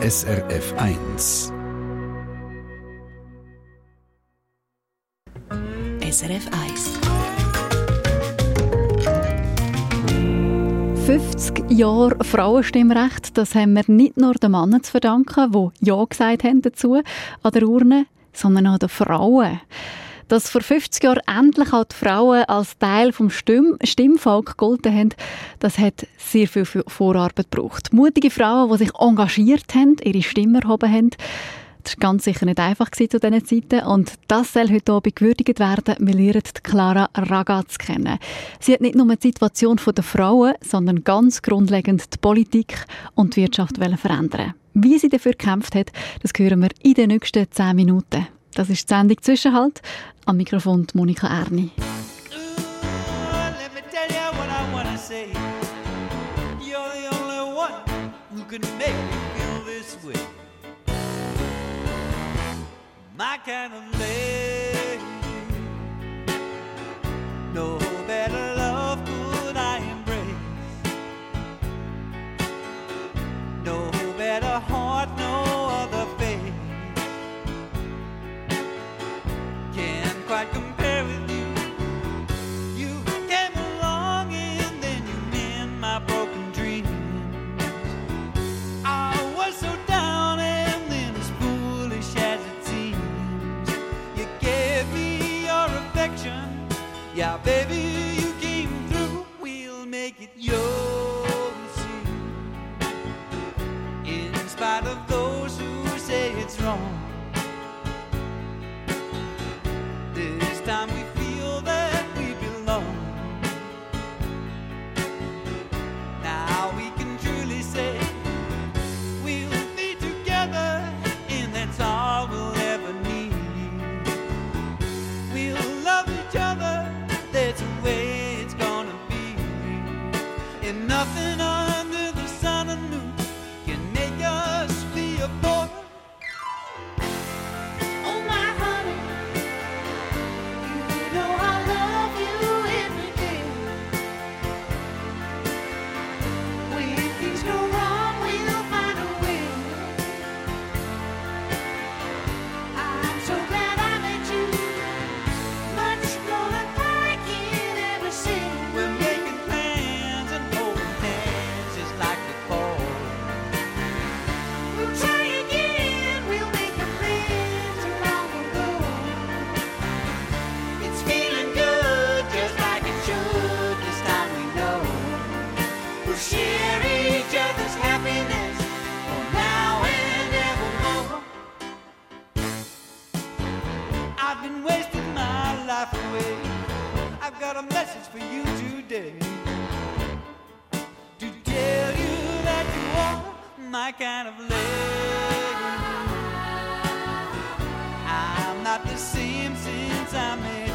SRF 1. SRF 1. 50 Jahre Frauenstimmrecht, das haben wir nicht nur den Männern zu verdanken, die Ja gesagt haben dazu an der Urne, sondern auch den Frauen. Dass vor 50 Jahren endlich auch die Frauen als Teil vom Stimm Stimmvolk gegolten haben, das hat sehr viel Vorarbeit gebraucht. Mutige Frauen, die sich engagiert haben, ihre Stimme erhoben haben, das war ganz sicher nicht einfach zu diesen Zeiten. Und das soll heute Abend gewürdigt werden. Wir lernen Clara Ragaz kennen. Sie hat nicht nur die Situation der Frauen, sondern ganz grundlegend die Politik und die Wirtschaft verändern. Wie sie dafür gekämpft hat, das hören wir in den nächsten zehn Minuten. Das ist die Sendung Zwischenhalt. Am Mikrofon Monika Erni. my kind of. No share each other's happiness for now and evermore. I've been wasting my life away. I've got a message for you today. To tell you that you are my kind of lady. I'm not the same since I met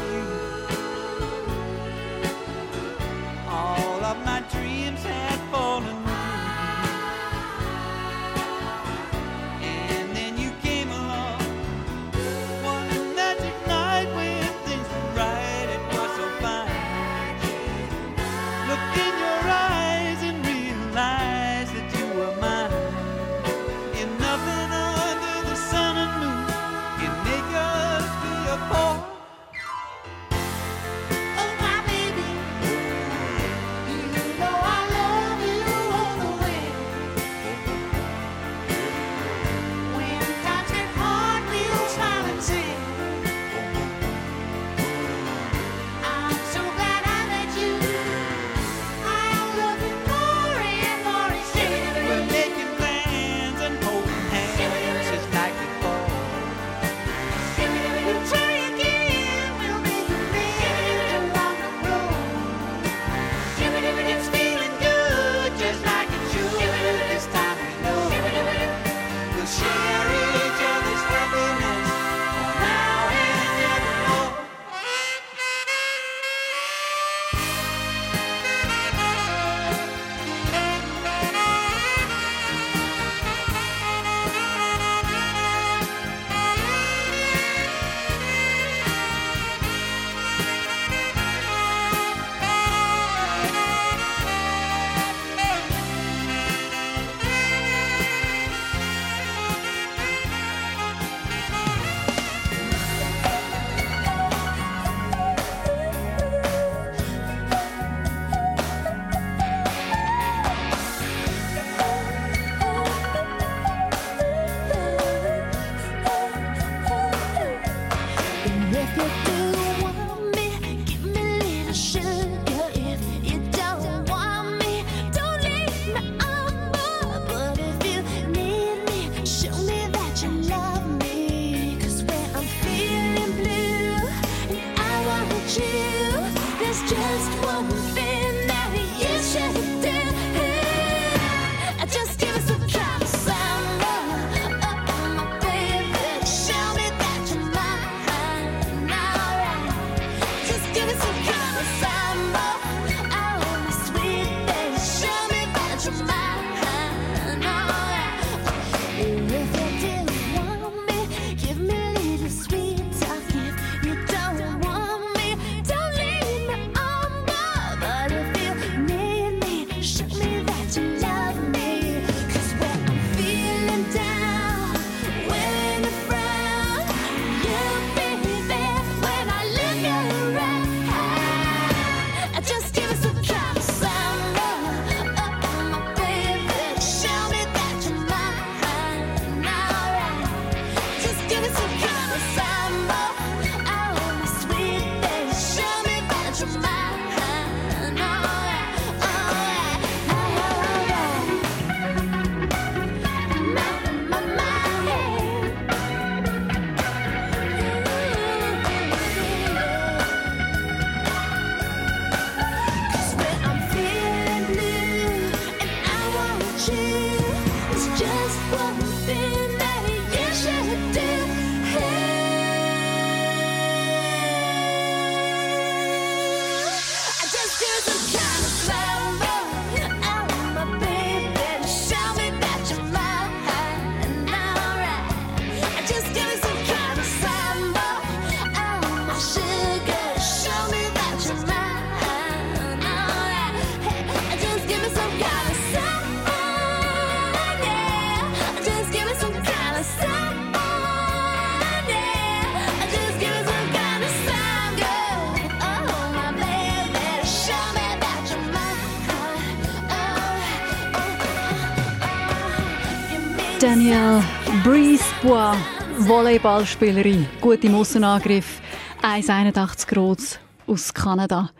Volleyballspielerin, gut im Außenangriff, 1,81 groß aus Kanada.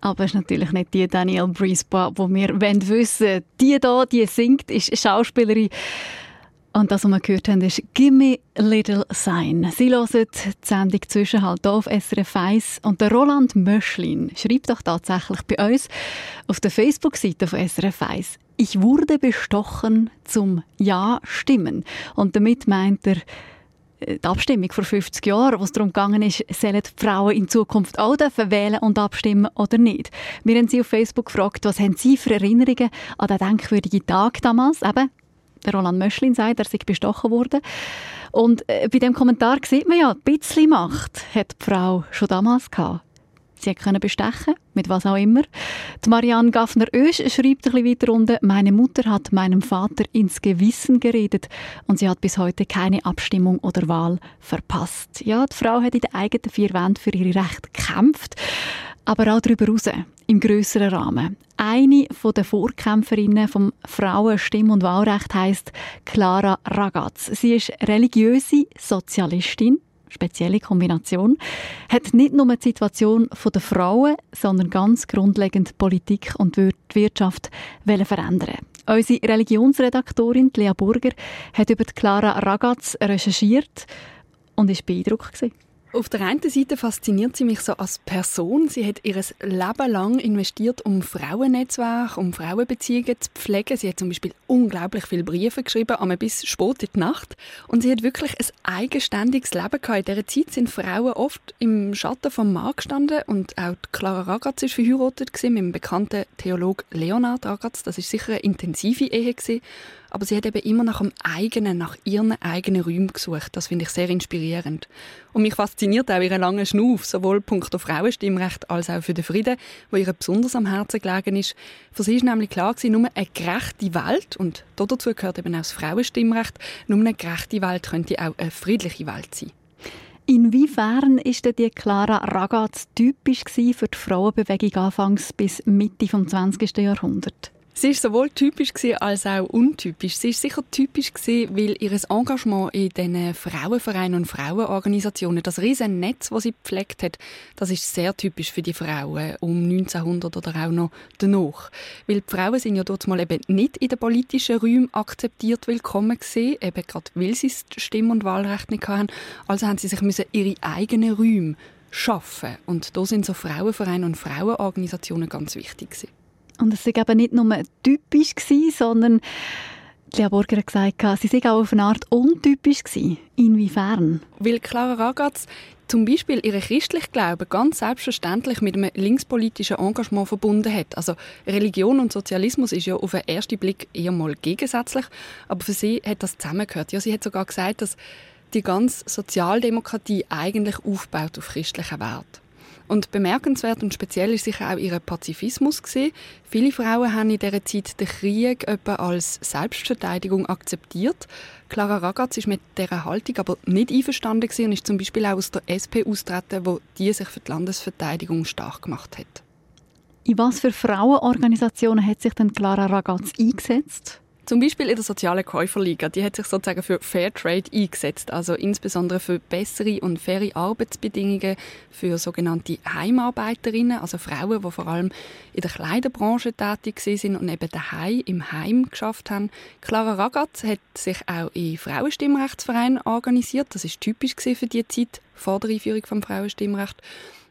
Aber es ist natürlich nicht die Danielle Brisebois, die wir wissen wollen. Die hier, die singt, ist Schauspielerin. Und das, was wir gehört haben, ist «Gimme Little Sign». Sie hören die Sendung «Zwischenhalt» auf SRF 1. Und der Roland Möschlin schreibt doch tatsächlich bei uns auf der Facebook-Seite von SRF 1 ich wurde bestochen zum Ja stimmen. Und damit meint er die Abstimmung vor 50 Jahren, wo es darum gegangen ist, sollen die Frauen in Zukunft auch dürfen wählen und abstimmen oder nicht. Wir haben Sie auf Facebook gefragt, was haben Sie für Erinnerungen an den denkwürdigen Tag damals? Eben, Roland Möschlin sagt, er sei bestochen worden. Und äh, bei dem Kommentar sieht man ja, ein bisschen Macht hat die Frau schon damals gehabt. Sie können bestechen, mit was auch immer. Die Marianne Gaffner-Oesch schreibt ein weiter unten, meine Mutter hat meinem Vater ins Gewissen geredet und sie hat bis heute keine Abstimmung oder Wahl verpasst. Ja, die Frau hat in den eigenen vier Wänden für ihre Rechte gekämpft, aber auch darüber hinaus, im grösseren Rahmen. Eine der Vorkämpferinnen vom Frauenstimm- und Wahlrecht heißt Clara Ragaz. Sie ist religiöse Sozialistin, spezielle Kombination, hat nicht nur die Situation der Frauen, sondern ganz grundlegend Politik und Wirtschaft verändern. Unsere Religionsredaktorin Lea Burger hat über Clara Ragaz recherchiert und ist beeindruckt. Gewesen. Auf der einen Seite fasziniert sie mich so als Person. Sie hat ihr Leben lang investiert, um Frauennetzwerke, um Frauenbeziehungen zu pflegen. Sie hat zum Beispiel unglaublich viele Briefe geschrieben, einmal bis spät in die Nacht. Und sie hat wirklich ein eigenständiges Leben gehabt. In dieser Zeit sind Frauen oft im Schatten vom Mann gestanden und auch Clara Ragaz ist verheiratet mit dem bekannten Theologen Leonard Ragaz. Das ist sicher eine intensive Ehe gewesen aber sie hat eben immer nach dem eigenen, nach ihren eigenen Räumen gesucht. Das finde ich sehr inspirierend. Und mich fasziniert auch ihre lange Schnuff, sowohl punkto Frauenstimmrecht als auch für den Frieden, wo ihr besonders am Herzen gelegen ist. Für sie ist nämlich klar gewesen, nur eine gerechte Welt, und dazu gehört eben auch das Frauenstimmrecht, nur eine gerechte Welt könnte auch eine friedliche Welt sein. Inwiefern ist denn die Clara Ragaz typisch für die Frauenbewegung anfangs bis Mitte des 20. Jahrhunderts? Sie war sowohl typisch als auch untypisch. Sie war sicher typisch, weil ihr Engagement in diesen Frauenvereinen und Frauenorganisationen, das riesen Netz, das sie gepflegt hat, das ist sehr typisch für die Frauen um 1900 oder auch noch danach. Weil die Frauen sind ja dort mal eben nicht in den politischen Räumen akzeptiert willkommen gesehen, eben gerade weil sie das Stimm- und Wahlrecht nicht hatten. Also haben sie sich müssen ihre eigenen Räume schaffen. Und da sind so Frauenvereine und Frauenorganisationen ganz wichtig gewesen. Und es war eben nicht nur typisch, gewesen, sondern Lea Burger hat gesagt, sie sei auch auf eine Art untypisch gewesen. Inwiefern? Weil Clara Ragaz zum Beispiel ihren christlichen Glauben ganz selbstverständlich mit einem linkspolitischen Engagement verbunden hat. Also Religion und Sozialismus ist ja auf den ersten Blick eher mal gegensätzlich, aber für sie hat das zusammengehört. Ja, sie hat sogar gesagt, dass die ganze Sozialdemokratie eigentlich aufbaut auf christlichen Wert. Und bemerkenswert und speziell ist sicher auch ihr Pazifismus gewesen. Viele Frauen haben in dieser Zeit den Krieg etwa als Selbstverteidigung akzeptiert. Clara Ragaz ist mit dieser Haltung aber nicht einverstanden gewesen und ist zum Beispiel auch aus der SP austreten, wo die sich für die Landesverteidigung stark gemacht hat. In was für Frauenorganisationen hat sich denn Clara Ragaz eingesetzt? Zum Beispiel in der sozialen Käuferliga. Die hat sich sozusagen für Fairtrade eingesetzt, also insbesondere für bessere und faire Arbeitsbedingungen für sogenannte Heimarbeiterinnen, also Frauen, die vor allem in der Kleiderbranche tätig sind und eben daheim im Heim geschafft haben. Clara Ragaz hat sich auch in Frauenstimmrechtsvereinen organisiert. Das ist typisch für die Zeit vor der Einführung vom Frauenstimmrecht.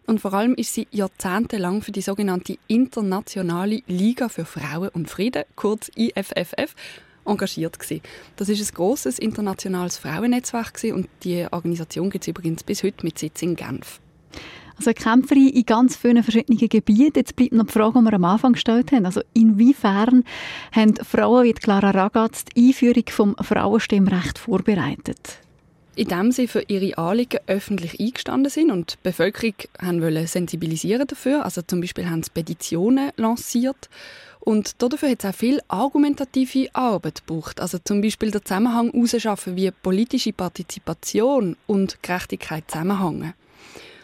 Und vor allem ist sie jahrzehntelang für die sogenannte Internationale Liga für Frauen und Frieden, kurz IFFF, engagiert. Gewesen. Das ist ein großes internationales Frauennetzwerk gewesen und die Organisation gibt es übrigens bis heute mit Sitz in Genf. Also Kämpferin in ganz vielen verschiedenen Gebieten. Jetzt bleibt noch die Frage, die wir am Anfang gestellt haben. Also inwiefern haben Frauen wie Clara Ragatz die Einführung vom Frauenstimmrecht vorbereitet? Indem sie für ihre Anliegen öffentlich eingestanden sind und die Bevölkerung haben wollen sensibilisieren dafür. Also zum Beispiel haben sie Petitionen lanciert und dafür hat es auch viel argumentative Arbeit gebraucht. Also zum Beispiel den Zusammenhang herausschaffen, wie politische Partizipation und Gerechtigkeit zusammenhängen.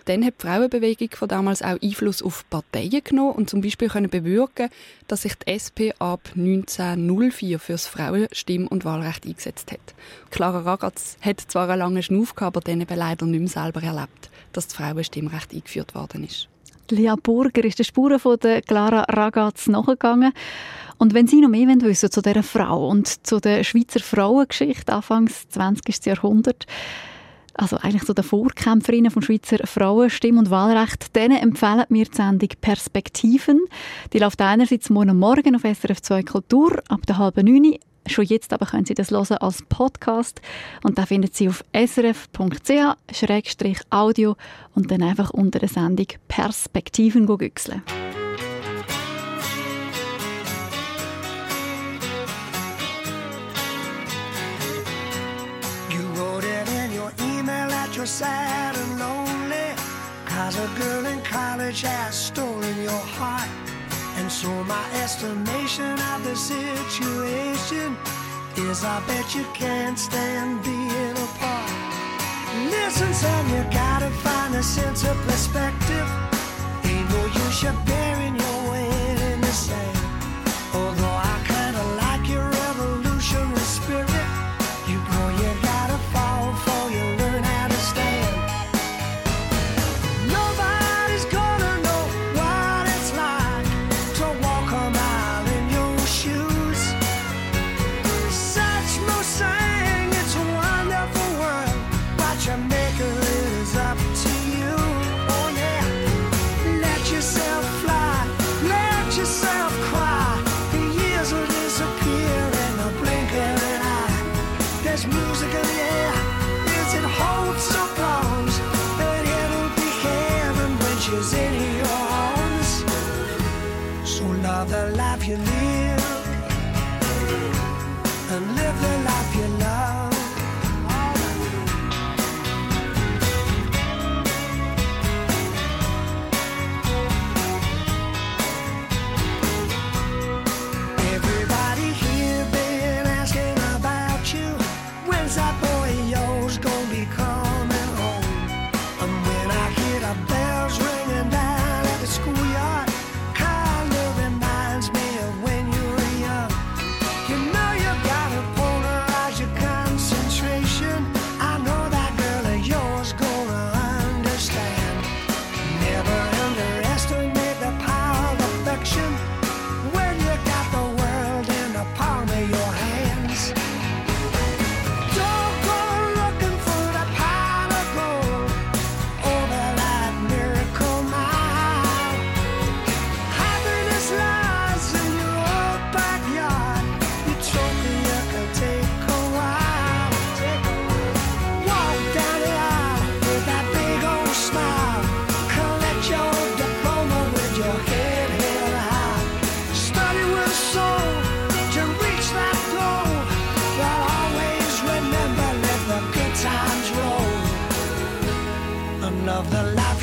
Dann hat die Frauenbewegung von damals auch Einfluss auf Parteien genommen und zum Beispiel können bewirken, dass sich die SP ab 1904 für das Frauenstimm- und Wahlrecht eingesetzt hat. Clara Ragatz hat zwar einen langen Schnuff gehabt, aber dann eben leider nicht mehr selber erlebt, dass das Frauenstimmrecht eingeführt worden ist. Lia Burger ist den Spuren von der Clara Ragatz nachgegangen. Und wenn Sie noch mehr wissen zu dieser Frau und zu der Schweizer Frauengeschichte Anfangs 20. Jahrhundert, also eigentlich so der Vorkämpferinnen vom Schweizer Frauenstimm- und Wahlrecht, denen empfehlen wir die Sendung Perspektiven. Die läuft einerseits morgen Morgen auf SRF 2 Kultur ab der halben neun. Schon jetzt aber können Sie das hören als Podcast und da finden Sie auf srf.ch-audio und dann einfach unter der Sendung Perspektiven googeln. Sad and lonely. Cause a girl in college has stolen your heart. And so my estimation of the situation Is I bet you can't stand being apart. Listen son, you gotta find a sense of perspective. Ain't no use you burying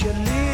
you leave.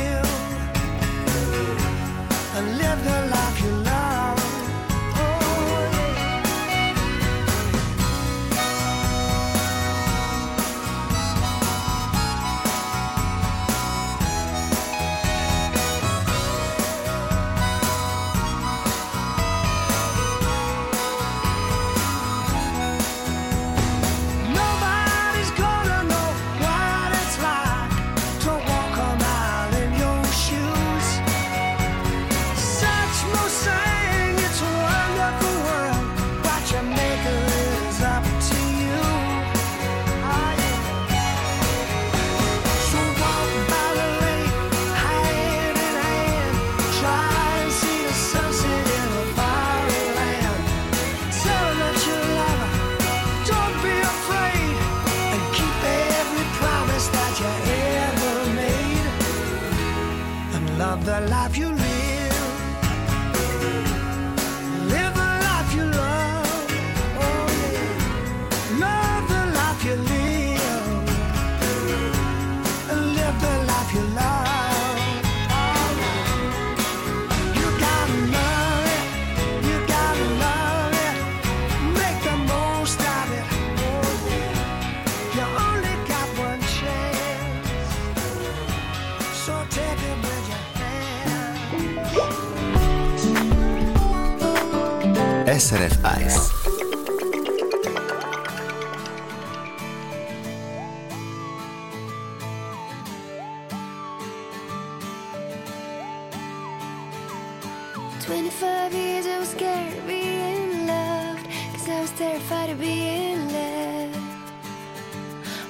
25 years I was scared of being loved Cause I was terrified of being left.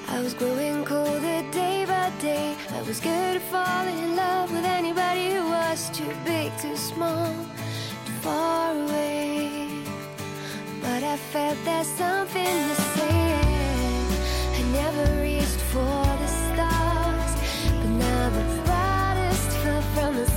I was growing colder day by day. I was scared of falling in love with anybody who was too big, too small, too far away. But I felt there's something to say I never reached for the stars But now the brightest fell from the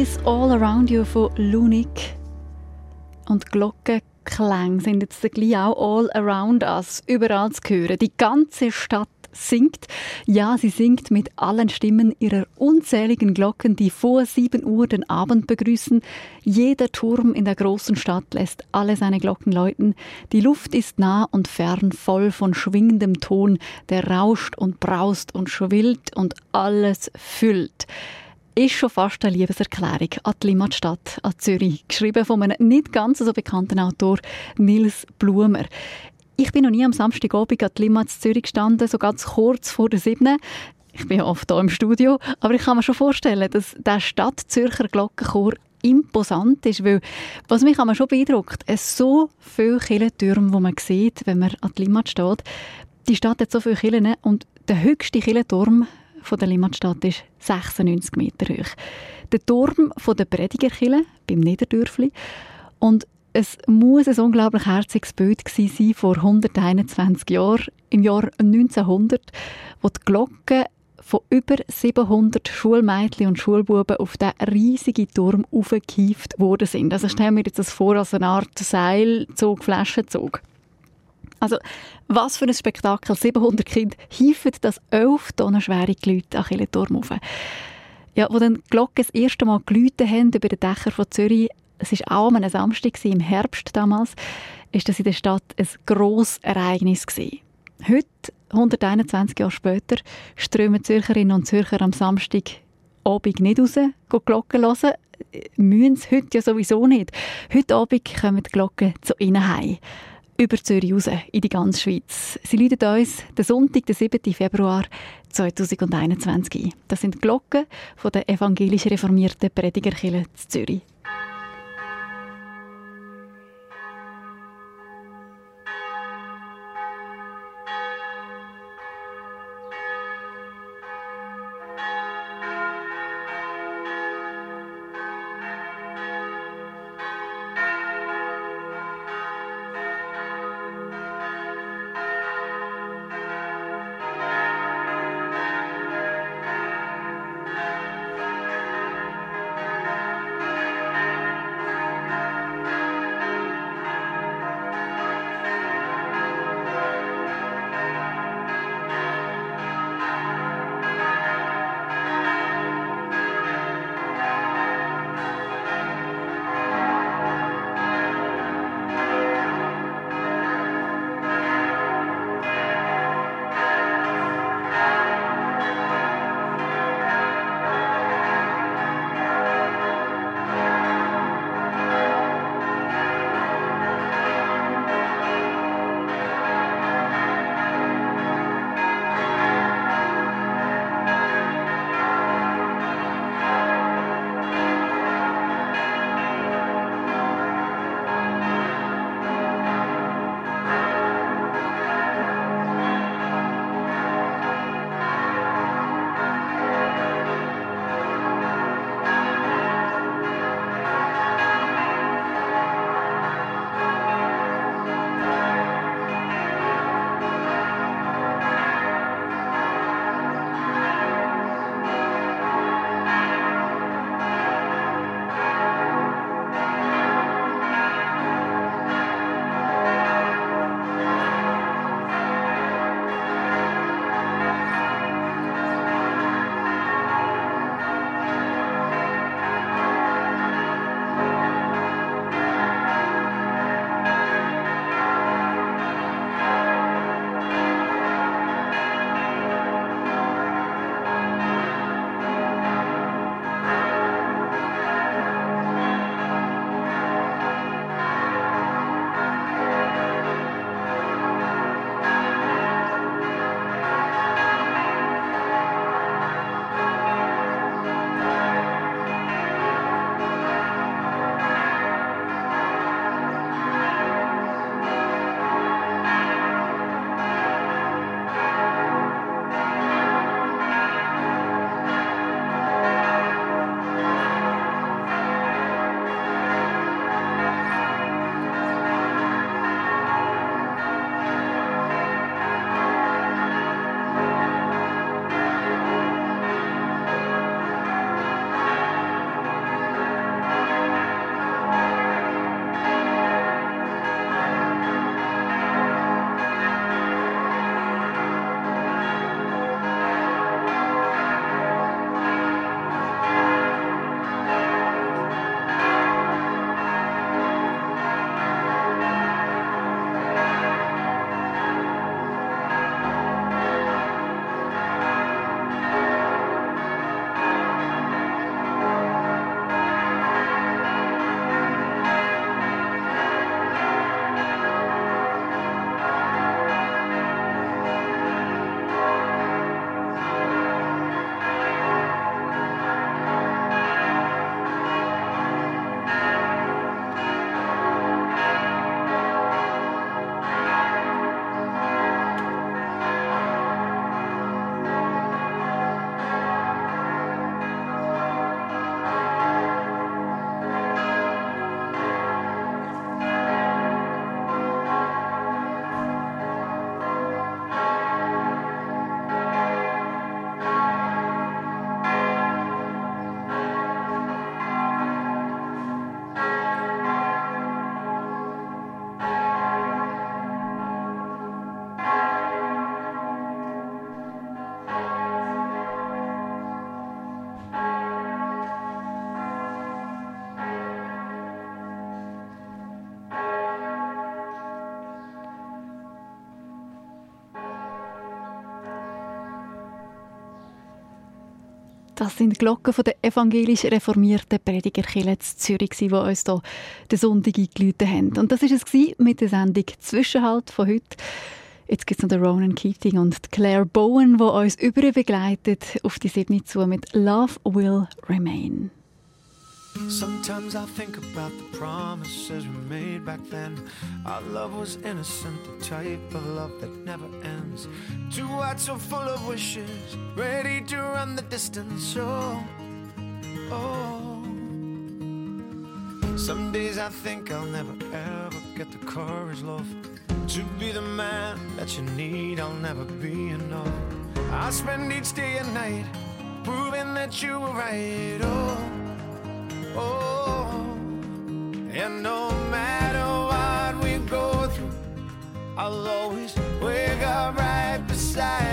is all around you von Lunik. Und Glockenklänge sind jetzt gleich auch all around us, überall zu hören. Die ganze Stadt singt. Ja, sie singt mit allen Stimmen ihrer unzähligen Glocken, die vor 7 Uhr den Abend begrüßen. Jeder Turm in der großen Stadt lässt alle seine Glocken läuten. Die Luft ist nah und fern, voll von schwingendem Ton, der rauscht und braust und schwillt und alles füllt ist schon fast eine Liebeserklärung an die Limmatstadt, an Zürich. Geschrieben von einem nicht ganz so bekannten Autor, Nils Blumer. Ich bin noch nie am Samstagabend an die Limmat Zürich gestanden, so ganz kurz vor der siebten. Ich bin ja oft hier im Studio, aber ich kann mir schon vorstellen, dass der Stadt-Zürcher Glockenchor imposant ist, weil was mich aber schon beeindruckt, es so viele Kirchentürme, die man sieht, wenn man an der Limmat steht. Die Stadt hat so viele Kirchen und der höchste Kirchenturm von der Limmatstadt ist 96 Meter hoch. Der Turm von der Predigerkirche beim Niederdörfli und es muss ein unglaublich herziges Bild gewesen sein vor 121 Jahren, im Jahr 1900, wo die Glocken von über 700 Schulmädchen und Schulbuben auf diesen riesigen Turm aufgehieft worden sind. Also stellen wir jetzt das vor als eine Art Seilzug, Flaschenzug. Also, was für ein Spektakel. 700 Kinder hieven das 11 Tonnen schwere Leute an den Turm auf. Ja, wo dann die Glocken das erste Mal geläutet haben über den Dächern von Zürich, es war auch am Samstag, im Herbst damals, ist das in der Stadt ein grosses Ereignis gewesen. Heute, 121 Jahre später, strömen Zürcherinnen und Zürcher am Samstag Abend nicht raus, gehen Glocken hören. Müssen es heute ja sowieso nicht. Heute Abend kommen die Glocken zu ihnen heim. Über Zürich raus, in die ganze Schweiz. Sie läuten uns den Sonntag, den 7. Februar 2021 ein. Das sind die Glocken von der evangelisch reformierten Predigerkirche Zürich. Das sind Glocken von der evangelisch reformierten Predigerkirche in Zürich, die uns hier den Sonntag eingeläutet haben. Und das war es mit der Sendung «Zwischenhalt» von heute. Jetzt gibt es noch den Ronan Keating und Claire Bowen, die uns überall begleitet auf die Siebni zu mit «Love Will Remain». Sometimes I think about the promises we made back then. Our love was innocent, the type of love that never ends. Two hearts so full of wishes, ready to run the distance. Oh, oh. Some days I think I'll never ever get the courage, love, to be the man that you need. I'll never be enough. I spend each day and night proving that you were right. Oh. Oh, and no matter what we go through, I'll always wake up right beside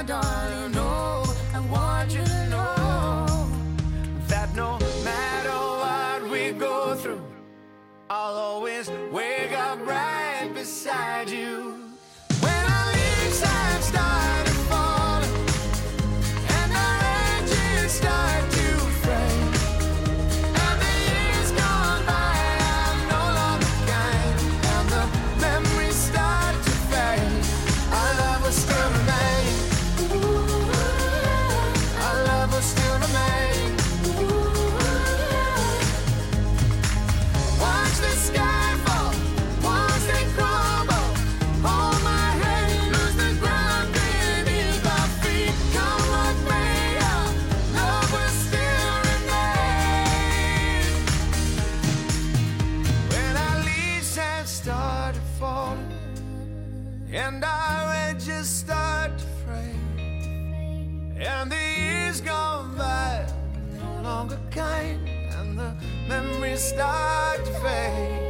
my darling. Years gone by no longer kind, and the memories start to fade.